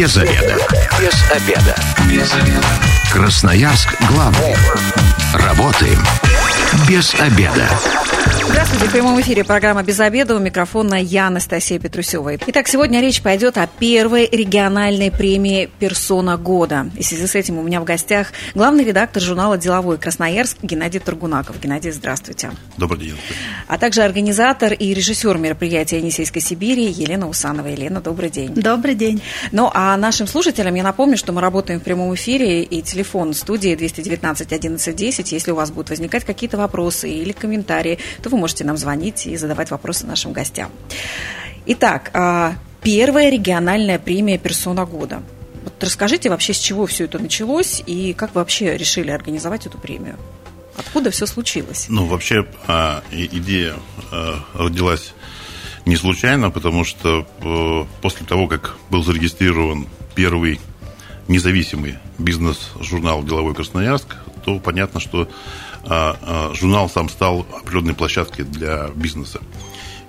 Без обеда. Без обеда. Без обеда. Красноярск главный. Работаем без обеда. Здравствуйте, в прямом эфире программа «Без обеда». У микрофона я, Анастасия Петрусева. Итак, сегодня речь пойдет о первой региональной премии «Персона года». И в связи с этим у меня в гостях главный редактор журнала «Деловой Красноярск» Геннадий Тургунаков. Геннадий, здравствуйте. Добрый день. А также организатор и режиссер мероприятия «Енисейской Сибири» Елена Усанова. Елена, добрый день. Добрый день. Ну, а нашим слушателям я напомню, что мы работаем в прямом эфире, и телефон студии 219 11 10. Если у вас будут возникать какие-то вопросы или комментарии, то вы можете нам звонить и задавать вопросы нашим гостям. Итак, а, первая региональная премия «Персона года». Вот расскажите вообще, с чего все это началось и как вы вообще решили организовать эту премию? Откуда все случилось? Ну, вообще а, идея а, родилась не случайно, потому что после того, как был зарегистрирован первый независимый бизнес-журнал «Деловой Красноярск», то понятно, что а, а, журнал сам стал определенной площадкой для бизнеса.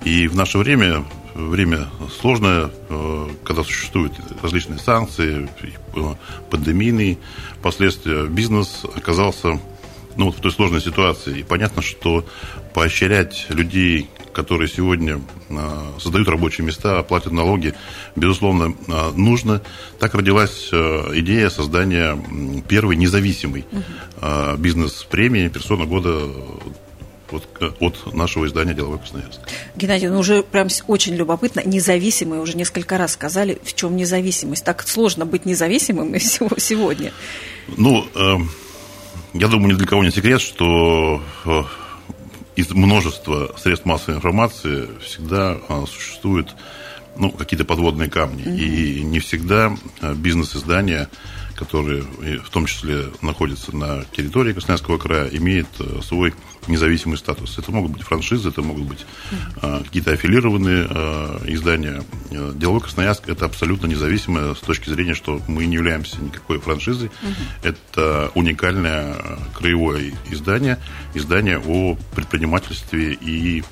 И в наше время, время сложное, э, когда существуют различные санкции, э, пандемийные последствия, бизнес оказался ну, вот в той сложной ситуации. И понятно, что поощрять людей, которые сегодня э, создают рабочие места, платят налоги, безусловно, э, нужно. Так родилась э, идея создания первой независимой бизнес-премии «Персона года» от, от нашего издания «Деловой Красноярск». Геннадий, ну уже прям очень любопытно, независимые, уже несколько раз сказали, в чем независимость. Так сложно быть независимым сегодня. Ну, э, я думаю, ни для кого не секрет, что э, из множества средств массовой информации всегда э, существуют ну, какие-то подводные камни. Mm-hmm. И не всегда э, бизнес-издания которые в том числе находятся на территории Красноярского края, имеет э, свой независимый статус. Это могут быть франшизы, это могут быть mm какие-то аффилированные издания. Деловой Красноярск – это абсолютно независимое с точки зрения, что мы не являемся никакой франшизой. mm Это уникальное краевое издание, издание о предпринимательстве и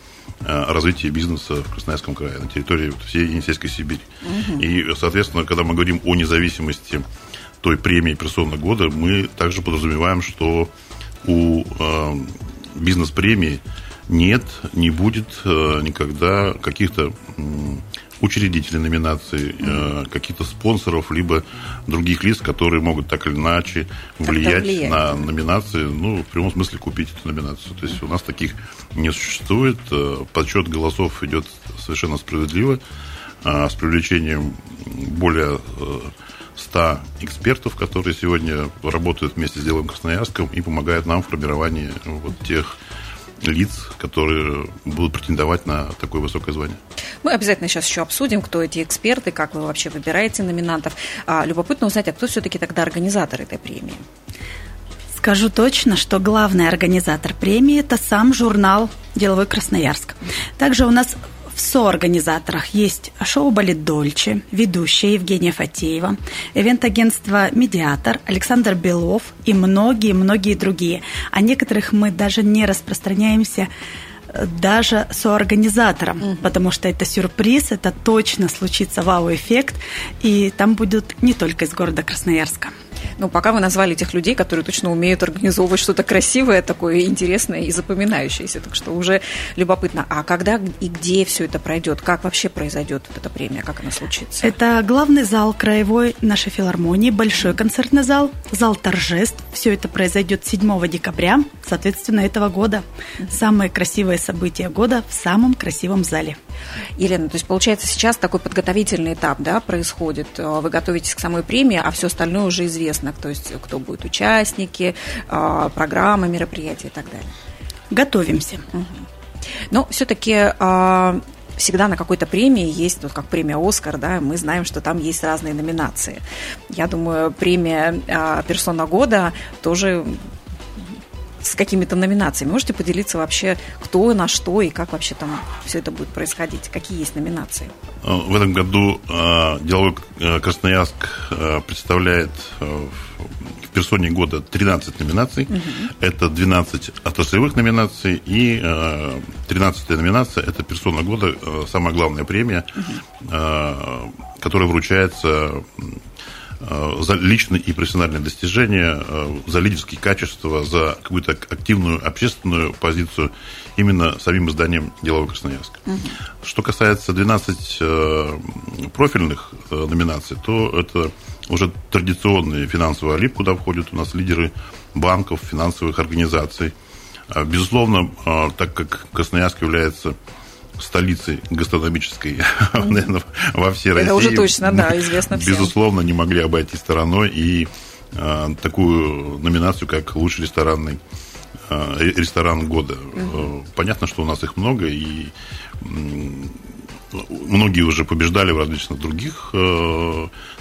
развитии бизнеса в Красноярском крае, на территории всей Енисейской Сибири. Угу. И, соответственно, когда мы говорим о независимости той премии персона года, мы также подразумеваем, что у э, бизнес-премии нет, не будет э, никогда каких-то учредителей номинаций, э, каких-то спонсоров, либо других лиц, которые могут так или иначе влиять на номинации, ну, в прямом смысле купить эту номинацию. То есть у нас таких не существует. Э, подсчет голосов идет совершенно справедливо, э, с привлечением более э, 100 экспертов, которые сегодня работают вместе с Делом Красноярском и помогают нам в формировании вот тех лиц, которые будут претендовать на такое высокое звание. Мы обязательно сейчас еще обсудим, кто эти эксперты, как вы вообще выбираете номинантов. А, любопытно узнать, а кто все-таки тогда организатор этой премии? Скажу точно, что главный организатор премии – это сам журнал «Деловой Красноярск». Также у нас в соорганизаторах есть шоу «Балет Дольче», ведущая Евгения Фатеева, ивент-агентство «Медиатор», Александр Белов и многие-многие другие. О некоторых мы даже не распространяемся э, даже соорганизатором, mm-hmm. потому что это сюрприз, это точно случится вау-эффект, и там будут не только из города Красноярска. Ну, пока вы назвали тех людей, которые точно умеют организовывать что-то красивое, такое интересное и запоминающееся. Так что уже любопытно. А когда и где все это пройдет? Как вообще произойдет вот эта премия? Как она случится? Это главный зал краевой нашей филармонии, большой концертный зал, зал торжеств. Все это произойдет 7 декабря, соответственно, этого года. Самые красивые события года в самом красивом зале. Елена, то есть получается сейчас такой подготовительный этап да, происходит. Вы готовитесь к самой премии, а все остальное уже известно то есть кто будут участники, а, программа, мероприятия и так далее. Готовимся. Угу. Но все-таки а, всегда на какой-то премии есть, вот как премия «Оскар», да, мы знаем, что там есть разные номинации. Я думаю, премия а, «Персона года» тоже с какими-то номинациями. Можете поделиться вообще, кто на что и как вообще там все это будет происходить? Какие есть номинации? Э, в этом году э, деловой э, Красноярск представляет в персоне года 13 номинаций. Угу. Это 12 отраслевых номинаций и 13 номинация – это персона года, самая главная премия, угу. которая вручается за личные и профессиональные достижения, за лидерские качества, за какую-то активную общественную позицию именно самим изданием «Деловой Красноярск». Угу. Что касается 12 профильных номинаций, то это уже традиционные финансовые АЛИП, куда входят у нас лидеры банков, финансовых организаций. Безусловно, так как Красноярск является столицей гастрономической, наверное, во всей России. Это уже точно, да, известно всем. Безусловно, не могли обойти стороной и а, такую номинацию, как лучший ресторанный ресторан года. Угу. Понятно, что у нас их много, и многие уже побеждали в различных других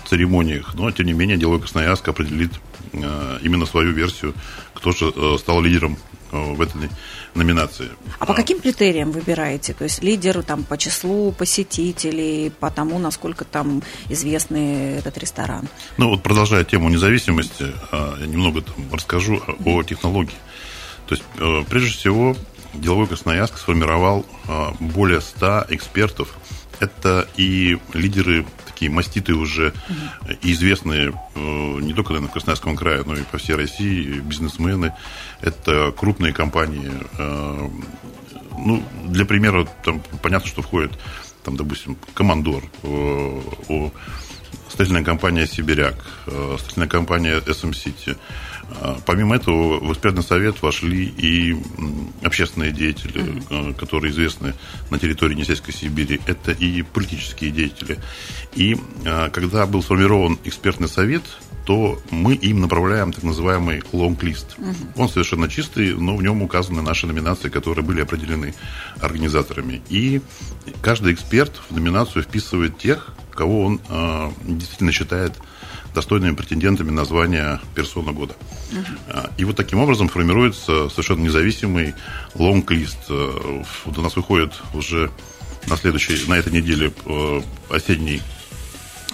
церемониях, но, тем не менее, Деловой Красноярск определит именно свою версию, кто же э, стал лидером Э, в этой номинации. А по каким критериям выбираете? То есть лидер там по числу посетителей, по тому, насколько там известный этот ресторан? Ну вот продолжая тему независимости, э, я немного там расскажу о технологии. То есть э, прежде всего деловой Красноярск сформировал более 100 экспертов. Это и лидеры такие маститые уже и известные не только наверное, в Красноярском крае, но и по всей России бизнесмены, это крупные компании. Э, ну, для примера, там понятно, что входит, там, допустим, Командор, э, строительная компания Сибиряк, э, строительная компания SM City. Помимо этого, в экспертный совет вошли и общественные деятели, mm-hmm. которые известны на территории Несельской Сибири. Это и политические деятели. И когда был сформирован экспертный совет, то мы им направляем так называемый лонг-лист. Угу. Он совершенно чистый, но в нем указаны наши номинации, которые были определены организаторами. И каждый эксперт в номинацию вписывает тех, кого он э, действительно считает достойными претендентами на звание персона года. Uh-huh. И вот таким образом формируется совершенно независимый лонг-лист. А, вот у нас выходит уже на следующей, на этой неделе э, осенний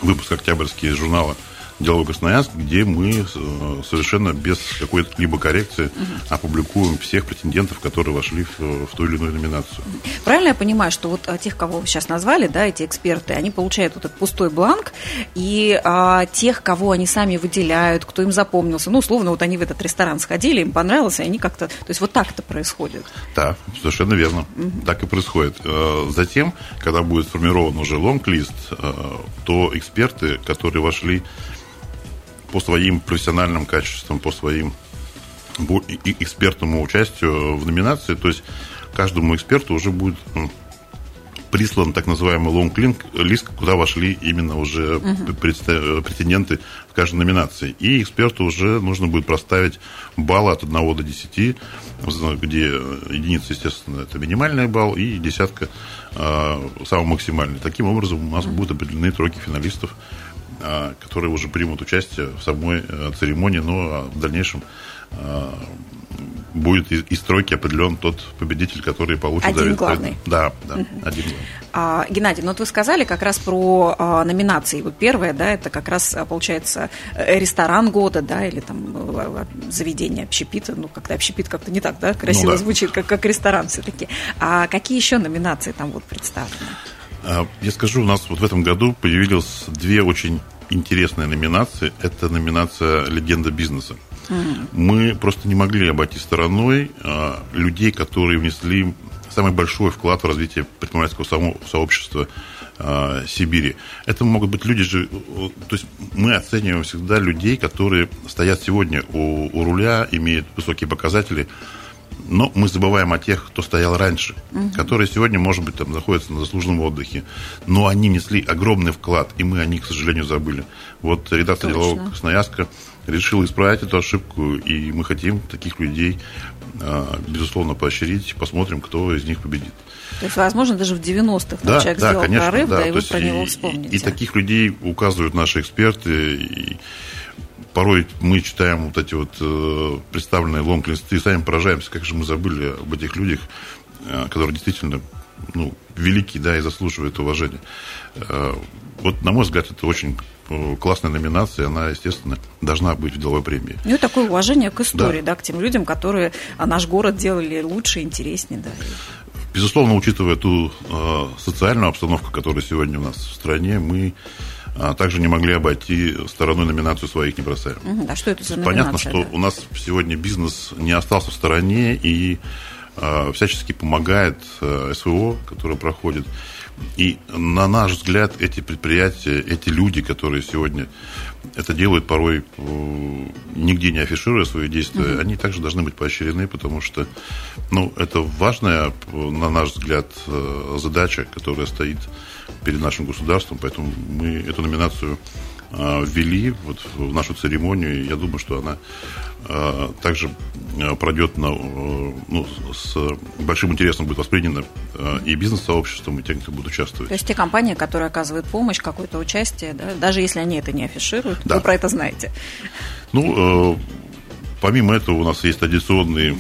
выпуск октябрьский журнала «Деловой Красноярск», где мы э, совершенно без какой-либо коррекции опубликуем всех претендентов, которые вошли в, в ту или иную номинацию. Правильно я понимаю, что вот а, тех, кого вы сейчас назвали, да, эти эксперты, они получают вот этот пустой бланк, и а, тех, кого они сами выделяют, кто им запомнился, ну, условно, вот они в этот ресторан сходили, им понравилось, и они как-то, то есть вот так это происходит. Да, совершенно верно, угу. так и происходит. Э, затем, когда будет сформирован уже лонг-лист, э, то эксперты, которые вошли по своим профессиональным качествам, по своим экспертному участию в номинации. То есть каждому эксперту уже будет прислан так называемый лонг лист, куда вошли именно уже uh-huh. претенденты в каждой номинации. И эксперту уже нужно будет проставить баллы от 1 до 10, где единица, естественно, это минимальный балл, и десятка э, самый максимальный. Таким образом, у нас uh-huh. будут определены тройки финалистов которые уже примут участие в самой э, церемонии, но а в дальнейшем а, будет из стройки определен тот победитель, который получит один завет. главный. Да, да, угу. один главный. А, Геннадий, ну вот вы сказали как раз про а, номинации. Вот первое, да, это как раз получается э, ресторан года, да, или там э, заведение общепита. Ну, как-то общепит как-то не так, да, красиво ну, да. звучит, как, как ресторан все-таки. А какие еще номинации там вот представлены? А, я скажу, у нас вот в этом году появились две очень интересные номинации. Это номинация «Легенда бизнеса». Мы просто не могли обойти стороной а, людей, которые внесли самый большой вклад в развитие предпринимательского сообщества а, Сибири. Это могут быть люди же, то есть мы оцениваем всегда людей, которые стоят сегодня у, у руля, имеют высокие показатели, но мы забываем о тех, кто стоял раньше, угу. которые сегодня, может быть, там находятся на заслуженном отдыхе. Но они несли огромный вклад, и мы о них, к сожалению, забыли. Вот редактор делового Красноярска решил исправить эту ошибку, и мы хотим таких людей, а, безусловно, поощрить. Посмотрим, кто из них победит. То есть, возможно, даже в 90-х да, человек да, сделал конечно, прорыв, да, да и вы про него вспомните. И, и таких людей указывают наши эксперты, и порой мы читаем вот эти вот э, представленные лонг-листы и сами поражаемся, как же мы забыли об этих людях, э, которые действительно ну, великие, да, и заслуживают уважения. Э, вот, на мой взгляд, это очень э, классная номинация, она, естественно, должна быть в деловой премии. Ну и такое уважение к истории, да, да к тем людям, которые наш город делали лучше, интереснее, да. Безусловно, учитывая ту э, социальную обстановку, которая сегодня у нас в стране, мы а также не могли обойти стороной номинацию своих не бросаем. Угу, а что это за номинация? Понятно, что да? у нас сегодня бизнес не остался в стороне и э, всячески помогает э, СВО, которое проходит. И на наш взгляд, эти предприятия, эти люди, которые сегодня это делают порой нигде не афишируя свои действия, угу. они также должны быть поощрены, потому что ну, это важная, на наш взгляд, задача, которая стоит перед нашим государством, поэтому мы эту номинацию э, ввели вот в нашу церемонию, и я думаю, что она э, также э, пройдет на, ну, с большим интересом будет воспринята и бизнес-сообществом, и тем, кто будет участвовать. То есть те компании, которые оказывают помощь, какое-то участие, да, даже если они это не афишируют, да. вы про это знаете. Ну, помимо этого у нас есть традиционные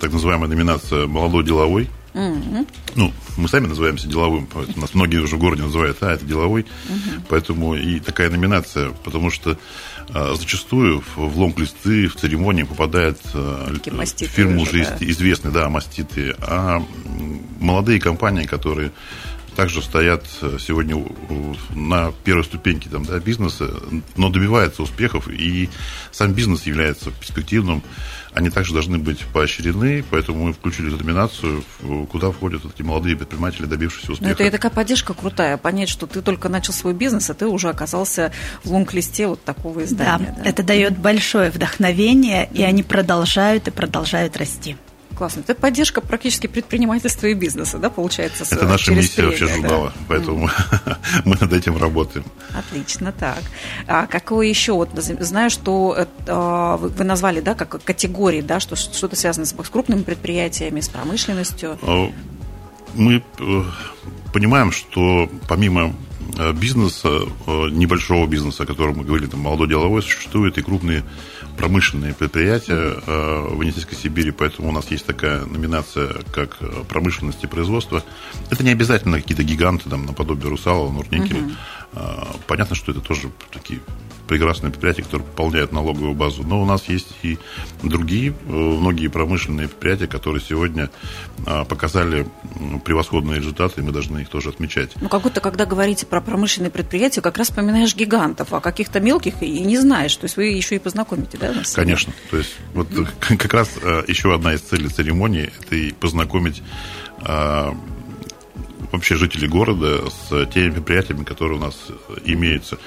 так называемая номинация «Молодой деловой», Угу. Ну, мы сами называемся деловым, поэтому нас многие уже в городе называют, а, это деловой. Угу. Поэтому и такая номинация, потому что а, зачастую в, в лонг-листы, в церемонии попадает а, фирмы уже, уже да. известные, да, маститы, а молодые компании, которые также стоят сегодня на первой ступеньке там, да, бизнеса, но добиваются успехов, и сам бизнес является перспективным они также должны быть поощрены, поэтому мы включили эту номинацию, куда входят эти молодые предприниматели, добившиеся успеха. Но это такая поддержка крутая, понять, что ты только начал свой бизнес, а ты уже оказался в лонг-листе вот такого издания. Да, да? это дает большое вдохновение, и они продолжают и продолжают расти. Классно. Это поддержка практически предпринимательства и бизнеса, да, получается? Это наша миссия премию, вообще журнала, да? поэтому mm. мы над этим работаем. Отлично, так. А какое еще? Вот знаю, что а, вы назвали, да, как категории, да, что что-то связано с крупными предприятиями, с промышленностью. А, мы э, понимаем, что помимо э, бизнеса, э, небольшого бизнеса, о котором мы говорили, там, молодой деловой, существуют и крупные промышленные предприятия э, в Енисейской Сибири, поэтому у нас есть такая номинация, как промышленность и производство. Это не обязательно какие-то гиганты, там, наподобие Русала, Нурникеля. Угу. Понятно, что это тоже такие прекрасные предприятия, которые пополняют налоговую базу. Но у нас есть и другие, э, многие промышленные предприятия, которые сегодня а, показали превосходные результаты, и мы должны их тоже отмечать. Ну, как будто, когда говорите про промышленные предприятия, как раз вспоминаешь гигантов, а каких-то мелких и не знаешь. То есть вы еще и познакомите, да, нас? Конечно. То есть вот как раз э, еще одна из целей церемонии – это и познакомить а, вообще жителей города с теми предприятиями, которые у нас имеются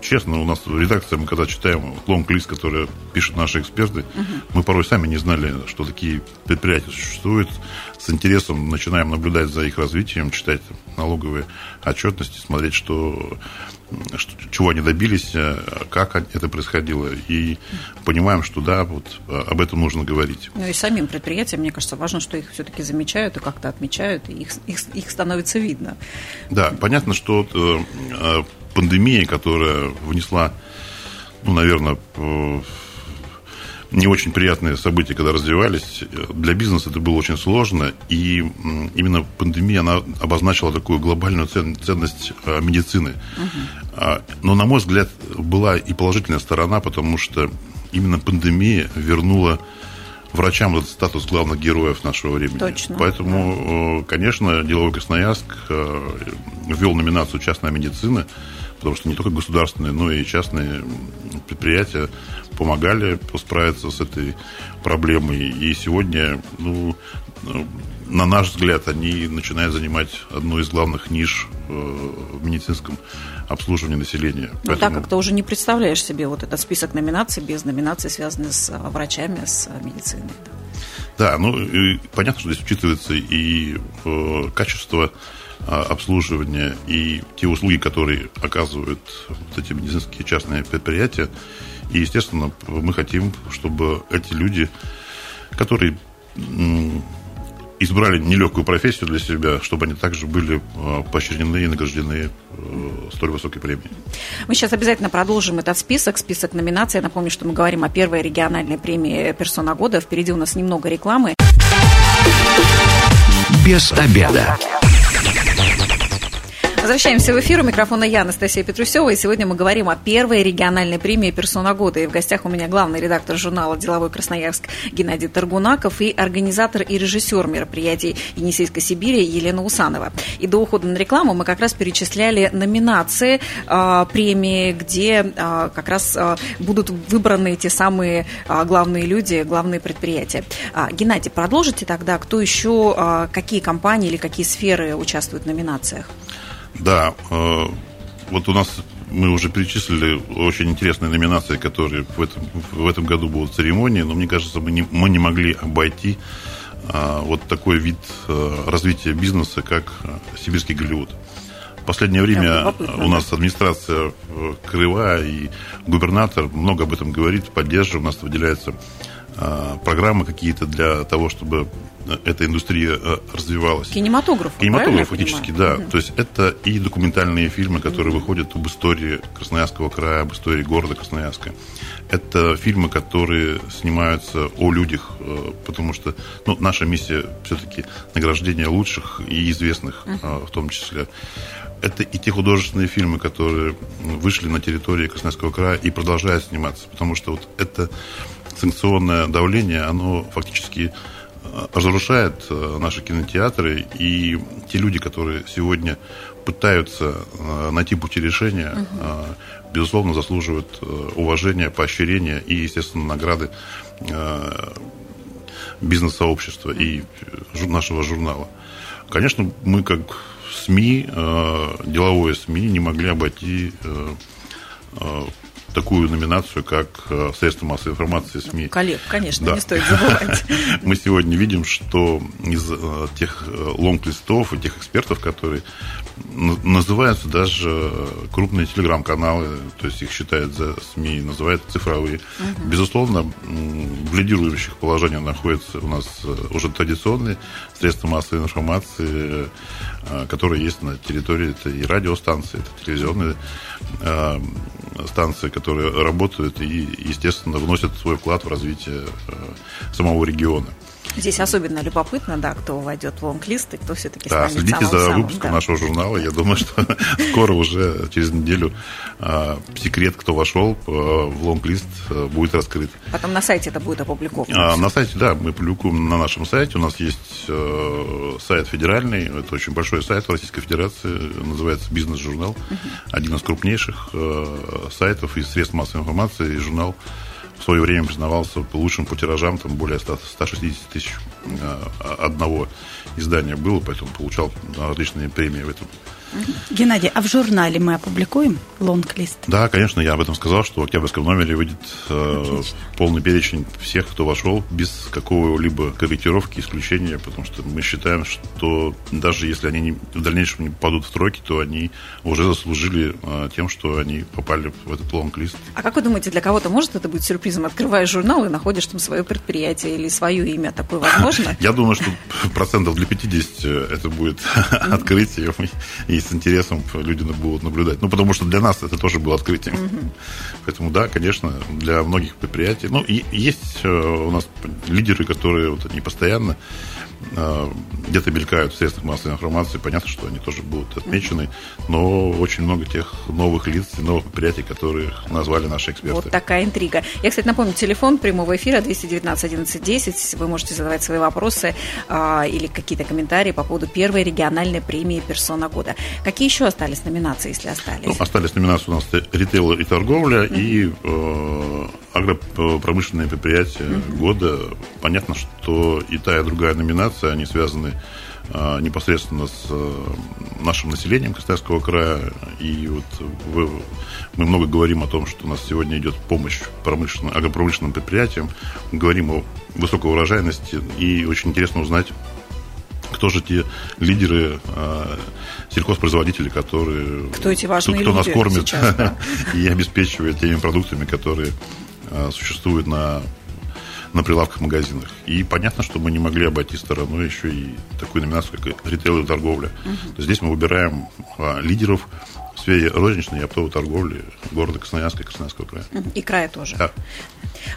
честно, у нас в редакции, мы когда читаем лонг-лист, который пишут наши эксперты, угу. мы порой сами не знали, что такие предприятия существуют. С интересом начинаем наблюдать за их развитием, читать налоговые отчетности, смотреть, что, что, чего они добились, как это происходило. И понимаем, что да, вот об этом нужно говорить. Ну и самим предприятиям, мне кажется, важно, что их все-таки замечают и как-то отмечают, и их, их, их становится видно. Да, понятно, что э, пандемия, которая внесла, ну, наверное, не очень приятные события, когда развивались. Для бизнеса это было очень сложно, и именно пандемия, она обозначила такую глобальную ценность а, медицины. Угу. Но, на мой взгляд, была и положительная сторона, потому что именно пандемия вернула врачам этот статус главных героев нашего времени. Точно. Поэтому, конечно, деловой Красноярск ввел номинацию «Частная медицина», потому что не только государственные, но и частные предприятия помогали справиться с этой проблемой. И сегодня, ну, на наш взгляд, они начинают занимать одну из главных ниш э, в медицинском обслуживании населения. Ну Поэтому... так как ты уже не представляешь себе вот этот список номинаций без номинаций, связанных с э, врачами, с медициной. Да, ну и понятно, что здесь учитывается и э, качество а, обслуживания и те услуги, которые оказывают вот эти медицинские частные предприятия. И, естественно, мы хотим, чтобы эти люди, которые избрали нелегкую профессию для себя, чтобы они также были а, поощрены и награждены э, столь высокой премией. Мы сейчас обязательно продолжим этот список, список номинаций. Я напомню, что мы говорим о первой региональной премии «Персона года». Впереди у нас немного рекламы. Без обеда. Возвращаемся в эфир. У микрофона я, Анастасия Петрусева. И сегодня мы говорим о первой региональной премии «Персона года». И в гостях у меня главный редактор журнала «Деловой Красноярск» Геннадий Таргунаков и организатор и режиссер мероприятий Енисейской Сибири Елена Усанова. И до ухода на рекламу мы как раз перечисляли номинации э, премии, где э, как раз э, будут выбраны те самые э, главные люди, главные предприятия. А, Геннадий, продолжите тогда, кто еще, э, какие компании или какие сферы участвуют в номинациях? Да, э, вот у нас мы уже перечислили очень интересные номинации, которые в этом, в этом году будут в церемонии, но мне кажется, мы не, мы не могли обойти а, вот такой вид а, развития бизнеса, как сибирский Голливуд. В последнее время у нас администрация Крыва и губернатор много об этом говорит, поддерживает, у нас выделяются а, программы какие-то для того, чтобы эта индустрия э, развивалась. Кинематограф. Кинематограф, фактически, да. Угу. То есть это и документальные фильмы, которые угу. выходят об истории Красноярского края, об истории города Красноярска. Это фильмы, которые снимаются о людях, э, потому что ну, наша миссия все-таки награждение лучших и известных угу. в том числе. Это и те художественные фильмы, которые вышли на территории Красноярского края и продолжают сниматься, потому что вот это санкционное давление, оно фактически разрушает э, наши кинотеатры, и те люди, которые сегодня пытаются э, найти пути решения, угу. безусловно, заслуживают уважения, поощрения и, естественно, награды бизнес-сообщества и нашего журнала. Конечно, мы как СМИ, деловое СМИ, не могли обойти такую номинацию, как э, средства массовой информации СМИ. Коллег, конечно, да. не стоит забывать. Мы сегодня видим, что из э, тех э, лонг-листов и тех экспертов, которые называются даже крупные телеграм-каналы, то есть их считают за СМИ, называют цифровые. Угу. Безусловно, в лидирующих положениях находятся у нас уже традиционные средства массовой информации, которые есть на территории это и радиостанции, это телевизионные станции, которые работают и, естественно, вносят свой вклад в развитие э, самого региона. Здесь особенно любопытно, да, кто войдет в лонг-лист и кто все-таки да, станет следите за самым, выпуском да. нашего журнала. Я думаю, что скоро уже через неделю а, секрет, кто вошел а, в лонг-лист, а, будет раскрыт. Потом на сайте это будет опубликовано. А, на сайте, да, мы публикуем на нашем сайте. У нас есть а, сайт федеральный, это очень большой сайт Российской Федерации, называется «Бизнес-журнал». Один из крупнейших сайтов и средств массовой информации, и журнал свое время признавался лучшим по тиражам, там более 100, 160 тысяч э, одного издания было, поэтому получал различные премии в этом Геннадий, а в журнале мы опубликуем лонг-лист? Да, конечно, я об этом сказал, что в октябрьском номере выйдет э, полный перечень всех, кто вошел, без какого-либо корректировки, исключения, потому что мы считаем, что даже если они не, в дальнейшем не попадут в тройки, то они уже заслужили э, тем, что они попали в этот лонг-лист. А как вы думаете, для кого-то может это быть сюрпризом? Открываешь журнал и находишь там свое предприятие или свое имя, такое возможно? Я думаю, что процентов для 50 это будет открытие и с интересом люди будут наблюдать. Ну, потому что для нас это тоже было открытием. Поэтому, да, конечно, для многих предприятий. Ну, и есть э, у нас лидеры, которые вот они постоянно где-то мелькают в средствах массовой информации, понятно, что они тоже будут отмечены, но очень много тех новых лиц и новых предприятий, которые назвали наши эксперты. Вот такая интрига. Я, кстати, напомню, телефон прямого эфира 219 11 10. Вы можете задавать свои вопросы а, или какие-то комментарии по поводу первой региональной премии «Персона года». Какие еще остались номинации, если остались? Ну, остались номинации у нас ритейл и торговля, mm-hmm. и э, агропромышленные предприятия mm-hmm. года. Понятно, что и та, и другая номинация, они связаны а, непосредственно с а, нашим населением Красноярского края. И вот вы, мы много говорим о том, что у нас сегодня идет помощь промышленным, агропромышленным предприятиям. Мы говорим о высокой урожайности. И очень интересно узнать, кто же те лидеры, э, сельхозпроизводители, которые... Кто эти важные кто, кто нас кормит сейчас, да? и обеспечивает теми продуктами, которые э, существуют на на прилавках магазинах. И понятно, что мы не могли обойти стороной еще и такую номинацию, как ритейл и торговля. Угу. Здесь мы выбираем а, лидеров сфере розничной и оптовой торговли города Красноярска и Красноярского края. И края тоже. Да.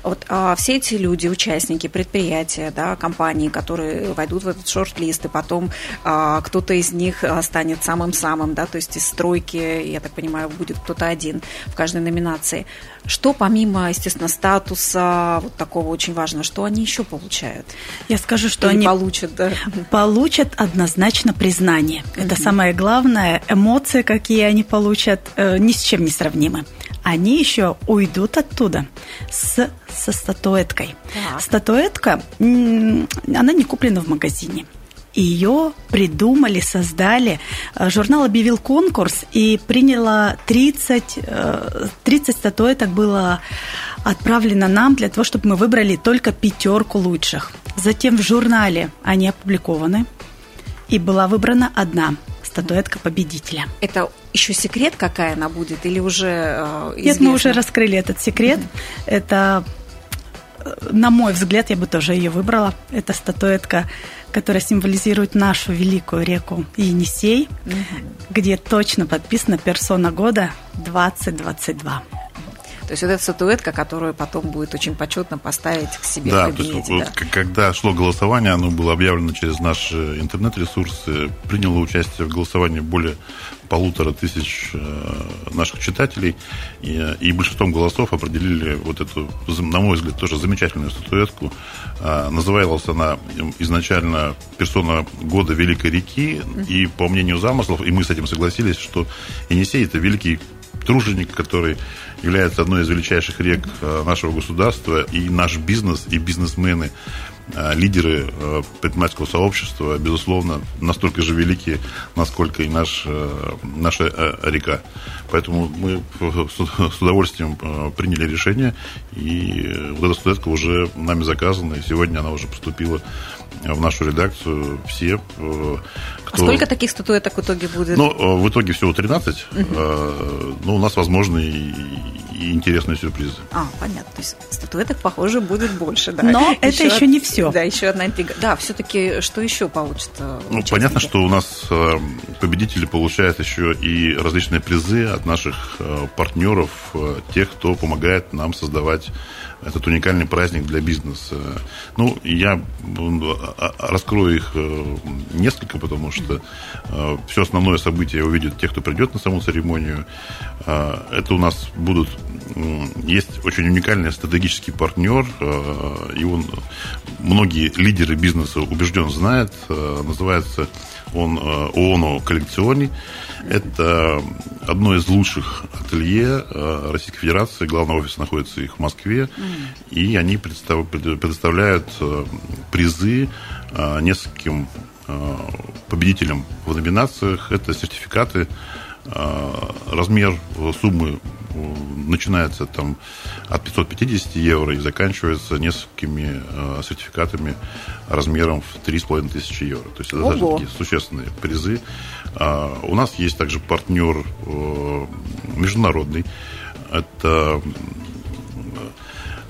Вот а, все эти люди, участники предприятия, да, компании, которые войдут в этот шорт-лист, и потом а, кто-то из них станет самым-самым, да, то есть из стройки, я так понимаю, будет кто-то один в каждой номинации. Что помимо, естественно, статуса вот такого очень важного, что они еще получают? Я скажу, что Или они получат, да. получат однозначно признание. Это самое главное. Эмоции, какие они получат, э, ни с чем не сравнимы они еще уйдут оттуда с, со статуэткой. Так. Статуэтка, она не куплена в магазине. Ее придумали, создали. Э, журнал объявил конкурс и приняло 30, 30 э, статуэток было отправлено нам для того, чтобы мы выбрали только пятерку лучших. Затем в журнале они опубликованы, и была выбрана одна статуэтка победителя. Это еще секрет, какая она будет, или уже э, Нет, мы уже раскрыли этот секрет. Mm-hmm. Это, э, на мой взгляд, я бы тоже ее выбрала. Это статуэтка, которая символизирует нашу великую реку Енисей, mm-hmm. где точно подписана персона года 2022. То есть вот эта статуэтка, которую потом будет очень почетно поставить к себе да, в кабинете. То есть, да. вот, когда шло голосование, оно было объявлено через наши интернет-ресурсы, приняло участие в голосовании более полутора тысяч э, наших читателей, и, и большинством голосов определили вот эту, на мой взгляд, тоже замечательную статуэтку. Называлась она изначально «Персона года Великой реки», и по мнению замыслов, и мы с этим согласились, что Енисей – это великий труженик, который является одной из величайших рек э, нашего государства, и наш бизнес, и бизнесмены, лидеры э, предпринимательского сообщества, безусловно, настолько же велики, насколько и наш, наша река. Поэтому мы с удовольствием приняли решение, и вот эта статуэтка уже нами заказана, и сегодня она уже поступила в нашу редакцию. Все, кто... А сколько таких статуэток в итоге будет? Ну, в итоге всего 13. Угу. Ну, у нас возможны и, и интересные сюрпризы. А, понятно. То есть статуэток, похоже, будет больше, да. Но еще это еще от... не все. Да, еще одна интрига. Да, все-таки что еще получится? Ну, понятно, что у нас э, победители получают еще и различные призы от наших э, партнеров, э, тех, кто помогает нам создавать этот уникальный праздник для бизнеса. Ну, я раскрою их э, несколько, потому что э, все основное событие увидят те, кто придет на саму церемонию. Э, это у нас будут... Есть очень уникальный стратегический партнер, и он многие лидеры бизнеса убежден знают. Называется он ООН коллекционный. Это одно из лучших ателье э, Российской Федерации. Главный офис находится их в Москве. И они предоставляют э, призы э, нескольким победителям в номинациях. Это сертификаты размер суммы начинается там от 550 евро и заканчивается несколькими э, сертификатами размером в 3,5 тысячи евро. То есть это даже такие существенные призы. А, у нас есть также партнер э, международный. Это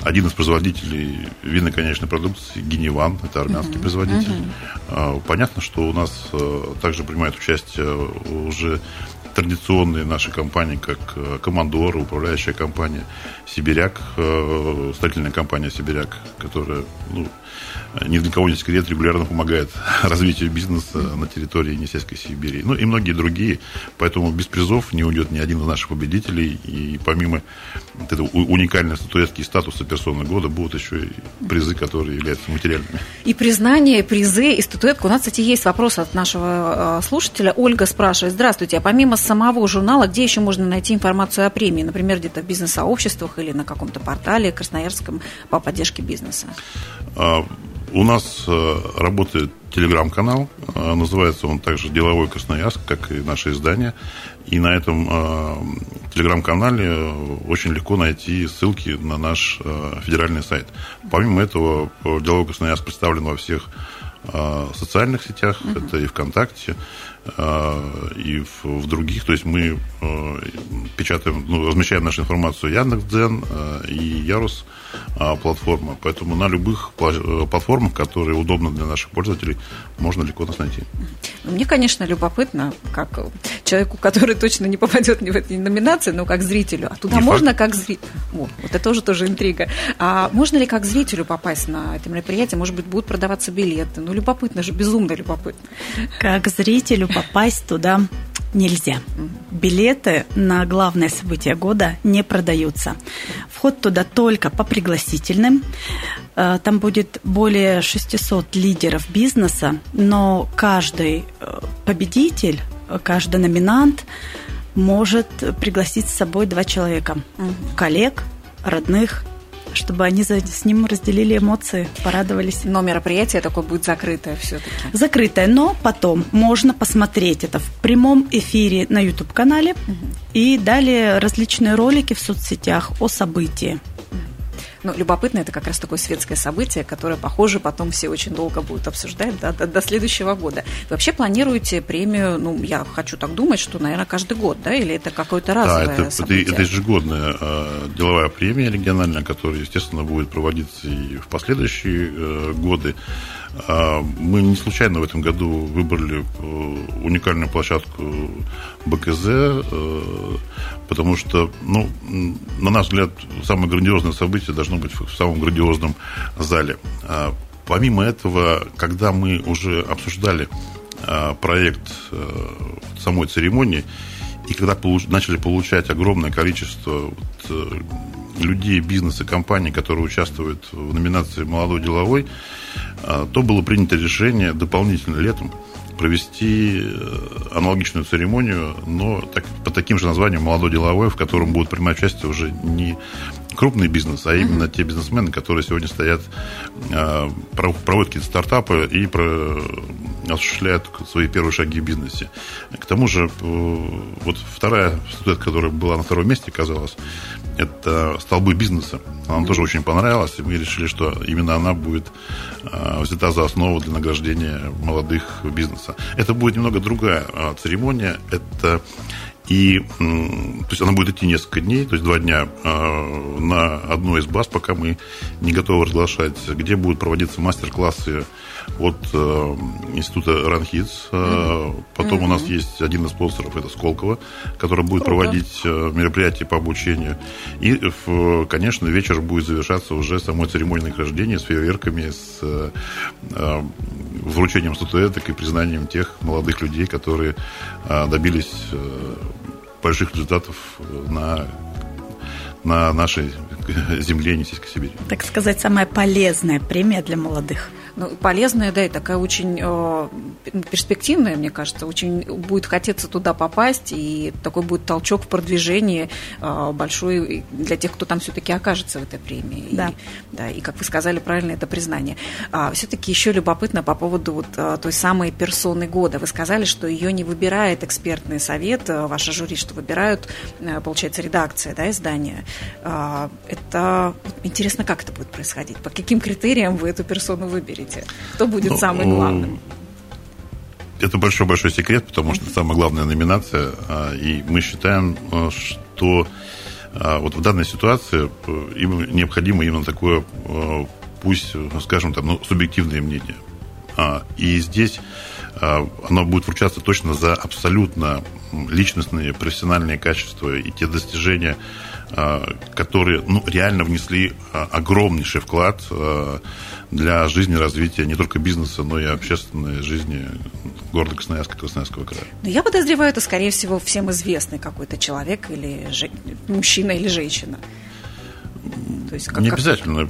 один из производителей винной конечной продукции Геневан, это армянский uh-huh. производитель. Uh-huh. Понятно, что у нас э, также принимает участие уже традиционные наши компании, как э, Командор, управляющая компания Сибиряк, э, строительная компания Сибиряк, которая ну, ни для кого не секрет, регулярно помогает развитию бизнеса на территории Енисейской Сибири. Ну и многие другие. Поэтому без призов не уйдет ни один из наших победителей. И помимо вот этого уникальной статуэтки и статуса персоны года будут еще и призы, которые являются материальными. И признание, призы, и статуэтка. У нас, кстати, есть вопрос от нашего э, слушателя. Ольга спрашивает. Здравствуйте, а помимо самого журнала, где еще можно найти информацию о премии? Например, где-то в бизнес-сообществах или на каком-то портале красноярском по поддержке бизнеса? А, у нас э, работает телеграм-канал, э, называется он также «Деловой Красноярск», как и наше издание. И на этом э, телеграм-канале очень легко найти ссылки на наш федеральный сайт. Помимо этого, «Деловой Красноярск» представлен во всех социальных сетях, uh-huh. это и ВКонтакте, и в, в других. То есть мы печатаем, ну, размещаем нашу информацию Яндекс.Дзен и Ярус платформа. Поэтому на любых платформах, которые удобны для наших пользователей, можно легко нас найти. Мне, конечно, любопытно, как человеку, который точно не попадет ни в эти номинации, но как зрителю. А туда не можно факт. как зритель? Вот, вот это тоже тоже интрига. А можно ли как зрителю попасть на это мероприятие? Может быть, будут продаваться билеты? Ну, любопытно же, безумно любопытно. Как зрителю попасть туда нельзя. Билеты на главное событие года не продаются. Вход туда только по пригласительным. Э, там будет более 600 лидеров бизнеса, но каждый э, победитель, каждый номинант может пригласить с собой два человека. Коллег, родных, чтобы они с ним разделили эмоции, порадовались. Но мероприятие такое будет закрытое все-таки. Закрытое, но потом можно посмотреть это в прямом эфире на YouTube-канале угу. и далее различные ролики в соцсетях о событии. Ну, любопытно, это как раз такое светское событие, которое, похоже, потом все очень долго будут обсуждать да, до, до следующего года. Вы вообще планируете премию, ну, я хочу так думать, что, наверное, каждый год, да, или это какое-то разовое да, это, событие? Это, это ежегодная э, деловая премия региональная, которая, естественно, будет проводиться и в последующие э, годы. А, мы не случайно в этом году выбрали э, уникальную площадку БКЗ, э, потому что, ну, на наш взгляд, самое грандиозное событие должно быть в самом грандиозном зале. А, помимо этого, когда мы уже обсуждали а, проект э, самой церемонии, и когда начали получать огромное количество людей, бизнеса, компаний, которые участвуют в номинации «Молодой деловой», то было принято решение дополнительно летом провести э, аналогичную церемонию, но так, по таким же названиям «Молодой деловой», в котором будут принимать участие уже не крупный бизнес, а именно те бизнесмены, которые сегодня стоят, а, проводят какие-то стартапы и осуществляют свои первые шаги в бизнесе. К тому же, э, вот вторая статуэтка, которая была на втором месте, казалось, это столбы бизнеса. Она нам тоже очень понравилась, и мы решили, что именно она будет а, взята за основу для награждения молодых бизнеса. Это будет немного другая а, церемония. Это и то есть она будет идти несколько дней, то есть два дня э, на одной из баз, пока мы не готовы разглашать, где будут проводиться мастер-классы от э, института Ранхиц. Э, потом mm-hmm. у нас есть один из спонсоров, это Сколково, который будет Круто. проводить э, мероприятия по обучению. И, конечно, вечер будет завершаться уже самой церемонией награждения с фейерверками, с э, э, вручением статуэток и признанием тех молодых людей, которые э, добились больших результатов на на нашей земле Енисейской Сибири. Так сказать, самая полезная премия для молодых – ну, полезная, да, и такая очень э, перспективная, мне кажется, очень будет хотеться туда попасть, и такой будет толчок в продвижении э, большой для тех, кто там все-таки окажется в этой премии. Да. И, да, и, как вы сказали правильно, это признание. А, все-таки еще любопытно по поводу вот э, той самой персоны года. Вы сказали, что ее не выбирает экспертный совет, э, ваше жюри, что выбирают, э, получается, редакция, да, издания. А, это интересно, как это будет происходить? По каким критериям вы эту персону выберете? Кто будет ну, самым главным? Это большой-большой секрет, потому что самая главная номинация. А, и мы считаем, а, что а, вот в данной ситуации им необходимо именно такое, пусть, скажем там, ну, субъективное мнение. И здесь оно будет вручаться точно за абсолютно личностные, профессиональные качества и те достижения, которые ну, реально внесли огромнейший вклад для жизни развития не только бизнеса, но и общественной жизни города Красноярска, Красноярского края. Но я подозреваю, это, скорее всего, всем известный какой-то человек или же... мужчина или женщина. То есть, как, не обязательно.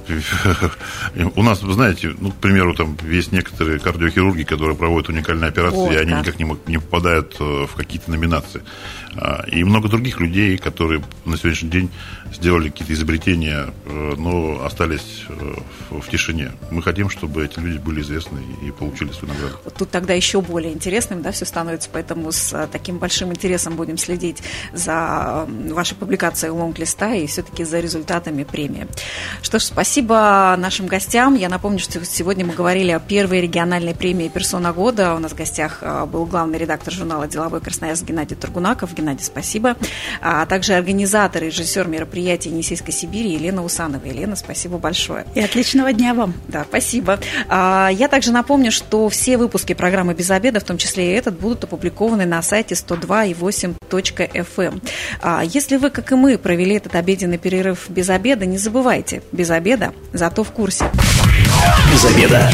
У нас, вы знаете, ну, к примеру, там есть некоторые кардиохирурги, которые проводят уникальные операции, вот, и они да. никак не, не попадают э, в какие-то номинации. А, и много других людей, которые на сегодняшний день сделали какие-то изобретения, э, но остались э, в тишине. Мы хотим, чтобы эти люди были известны и получили свою награду. Тут тогда еще более интересным да, все становится, поэтому с э, таким большим интересом будем следить за вашей публикацией лонг-листа и все-таки за результатами премии. Что ж, спасибо нашим гостям. Я напомню, что сегодня мы говорили о первой региональной премии «Персона года». У нас в гостях был главный редактор журнала «Деловой Красноярск» Геннадий Тургунаков. Геннадий, спасибо. А также организатор и режиссер мероприятия Енисейской Сибири Елена Усанова. Елена, спасибо большое. И отличного дня вам. Да, спасибо. А, я также напомню, что все выпуски программы «Без обеда», в том числе и этот, будут опубликованы на сайте 102,8.fm. А, если вы, как и мы, провели этот обеденный перерыв без обеда, не забывайте, без обеда, зато в курсе. Без обеда.